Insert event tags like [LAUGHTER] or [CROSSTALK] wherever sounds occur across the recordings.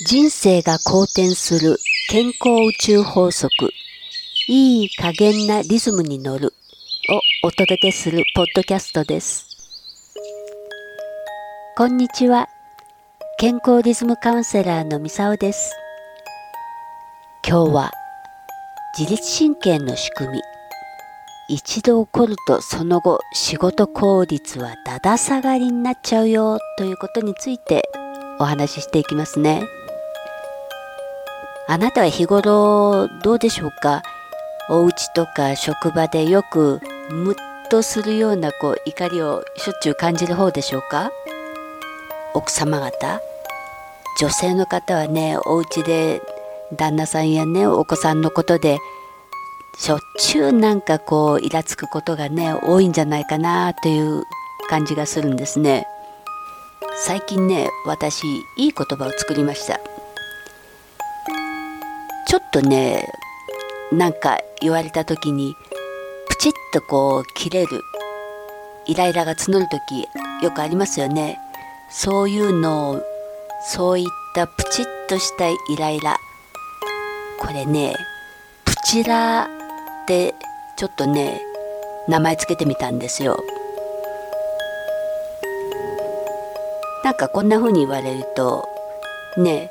人生が好転する健康宇宙法則。いい加減なリズムに乗る。をお届けするポッドキャストです。こんにちは。健康リズムカウンセラーのみさおです。今日は自律神経の仕組み。一度起こるとその後仕事効率はだだ下がりになっちゃうよということについてお話ししていきますね。あなたは日頃どうでしょうか？お家とか職場でよくムッとするようなこう怒りをしょっちゅう感じる方でしょうか？奥様方？女性の方はねお家で旦那さんやねお子さんのことでしょっちゅうなんかこうイラつくことがね多いんじゃないかなという感じがするんですね。最近ね私いい言葉を作りました。ちょっとねなんか言われた時にプチッとこう切れるイライラが募る時よくありますよね。そういうのをそういったプチッとしたイライラこれねプチラってちょっとね名前つけてみたんですよ。なんかこんな風に言われるとね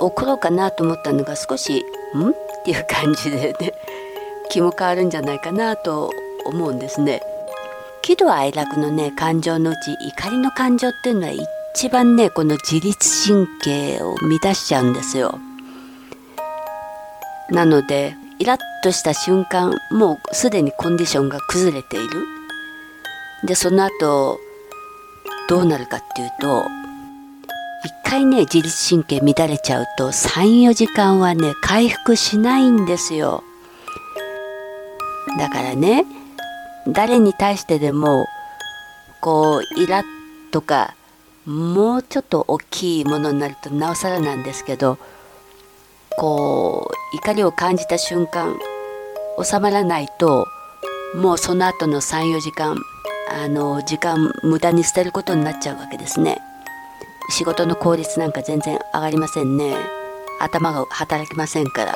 送ろうかなと思ったのが少し「ん?」っていう感じでね [LAUGHS] 気も変わるんじゃないかなと思うんですね。喜怒哀楽のね感情のうち怒りの感情っていうのは一番ねこの自律神経を乱しちゃうんですよ。なのでイラッとした瞬間もうすでにコンディションが崩れている。でその後どうなるかっていうと一回ね自律神経乱れちゃうと34時間はね回復しないんですよだからね誰に対してでもこうイラッとかもうちょっと大きいものになるとなおさらなんですけどこう怒りを感じた瞬間収まらないともうその後の34時間あの時間無駄に捨てることになっちゃうわけですね。仕事の効率なんか全然上がりませんね。頭が働きませんから。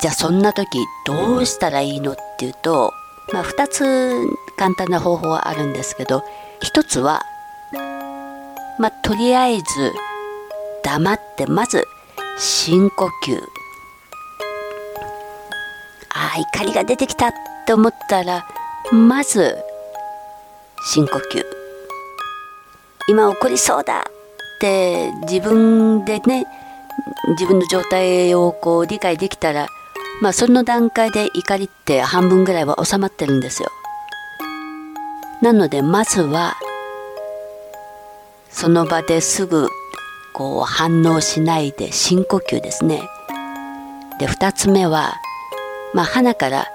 じゃあそんな時どうしたらいいのっていうと、まあ、2つ簡単な方法はあるんですけど1つはまあとりあえず黙ってまず深呼吸。ああ怒りが出てきたって思ったらまず深呼吸。今起こりそうだって自分でね自分の状態をこう理解できたらまあその段階で怒りって半分ぐらいは収まってるんですよ。なのでまずはその場ですぐこう反応しないで深呼吸ですね。で2つ目はまあ鼻から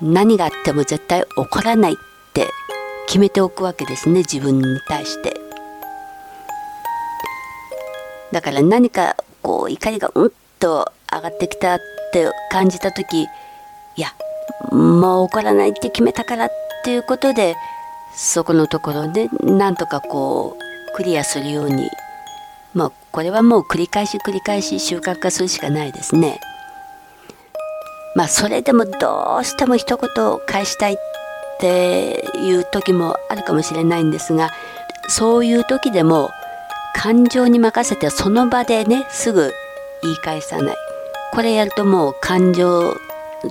何があっても絶対怒らないって決めておくわけですね自分に対して。だから何かこう怒りがうんと上がってきたって感じた時いやもう怒らないって決めたからっていうことでそこのところでなんとかこうクリアするようにまあこれはもう繰り返し繰り返し習慣化するしかないですね。まあそれでもどうしても一言返したいっていう時もあるかもしれないんですがそういう時でも感情に任せてその場でねすぐ言い返さないこれやるともう感情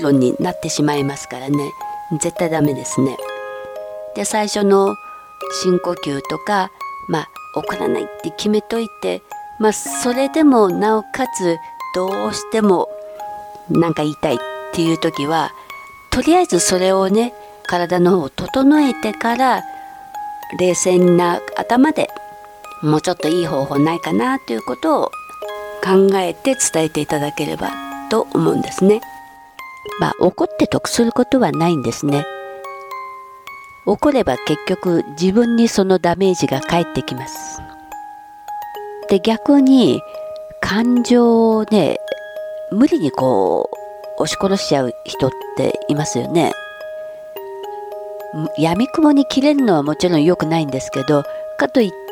論になってしまいますからね絶対ダメですね。で最初の深呼吸とかまあ怒らないって決めといてまあそれでもなおかつどうしても何か言いたいっていう時はとりあえずそれをね体の方を整えてから冷静な頭でもうちょっといい方法ないかなということを考えて伝えていただければと思うんですね。まあ怒って得することはないんですね。怒れば結局自分にそのダメージが返ってきます。で逆に感情をね無理にこう押し殺しちゃう人っていますよね。やみくもに切れるのはもちろん良くないんですけどかといって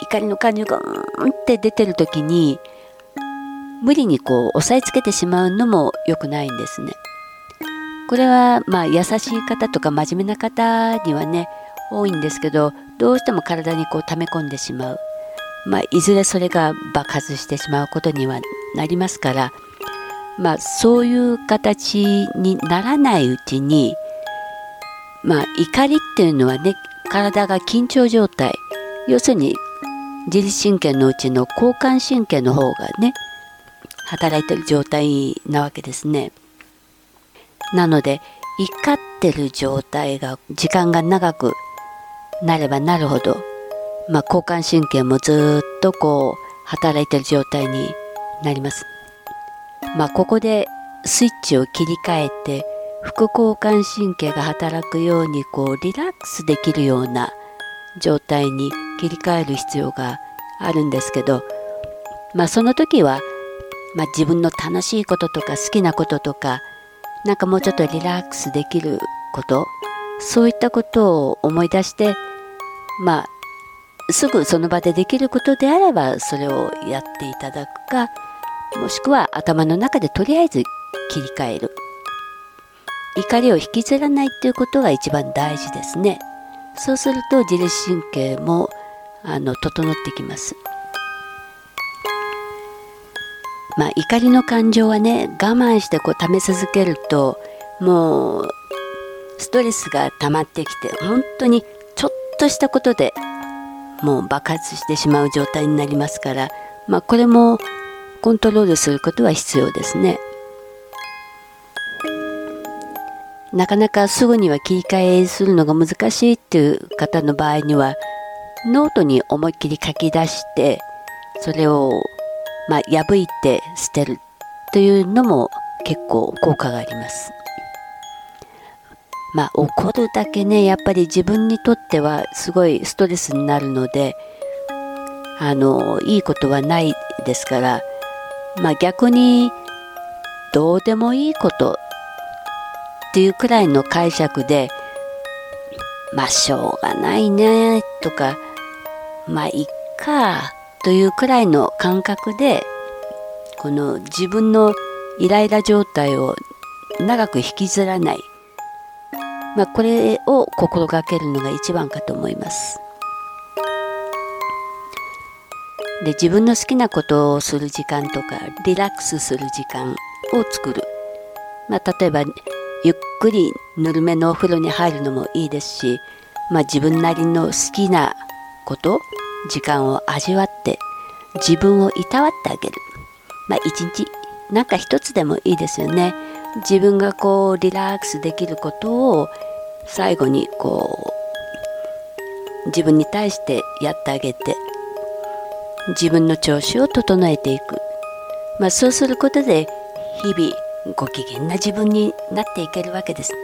怒りの感情がうんって出てる時に無理にこう押さえつけてしまうのも良くないんですね。これはまあ優しい方とか真面目な方にはね多いんですけどどうしても体にこう溜め込んでしまう、まあ、いずれそれが爆発してしまうことにはなりますから、まあ、そういう形にならないうちに、まあ、怒りっていうのはね体が緊張状態要するに自律神経のうちの交感神経の方がね働いてる状態なわけですね。なので怒ってる状態が時間が長くなればなるほど、まあ、交感神経もずっとこう働いてる状態になります。まあ、ここでスイッチを切り替えて副交感神経が働くようにこうリラックスできるような状態に切り替える必要があるんですけど、まあ、その時は、まあ、自分の楽しいこととか好きなこととかなんかもうちょっとリラックスできることそういったことを思い出してまあすぐその場でできることであればそれをやっていただくかもしくは頭の中でとりあえず切り替える。怒りを引きずらないっていうことが一番大事ですね。そうすると自律神経もあの整ってきますまあ怒りの感情はね我慢してこう溜め続けるともうストレスが溜まってきて本当にちょっとしたことでもう爆発してしまう状態になりますから、まあ、これもコントロールすることは必要ですね。なかなかすぐには切り替えするのが難しいっていう方の場合にはノートに思いっきり書き出してそれをまあ破いて捨てるというのも結構効果があります。まあ怒るだけねやっぱり自分にとってはすごいストレスになるのであのいいことはないですからまあ逆にどうでもいいことっていうくらいの解釈でまあしょうがないねとかまあいっかというくらいの感覚でこの自分のイライラ状態を長く引きずらないまあ、これを心がけるのが一番かと思います。で自分の好きなことをする時間とかリラックスする時間を作る、まあ、例えばゆっくりぬるめのお風呂に入るのもいいですし、まあ、自分なりの好きなこと時間を味わって自分をいたわってあげる、まあ、一日なんか一つでもいいですよね。自分がこうリラックスできることを最後にこう自分に対してやってあげて自分の調子を整えていく、まあ、そうすることで日々ご機嫌な自分になっていけるわけです。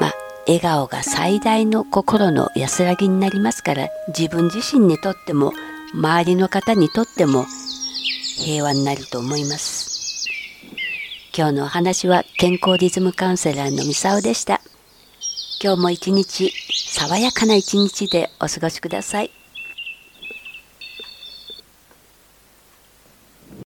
まあ、笑顔が最大の心の安らぎになりますから自分自身にとっても周りの方にとっても平和になると思います。今日のお話は健康リズムカウンセラーのミサオでした。今日も一日爽やかな一日でお過ごしください。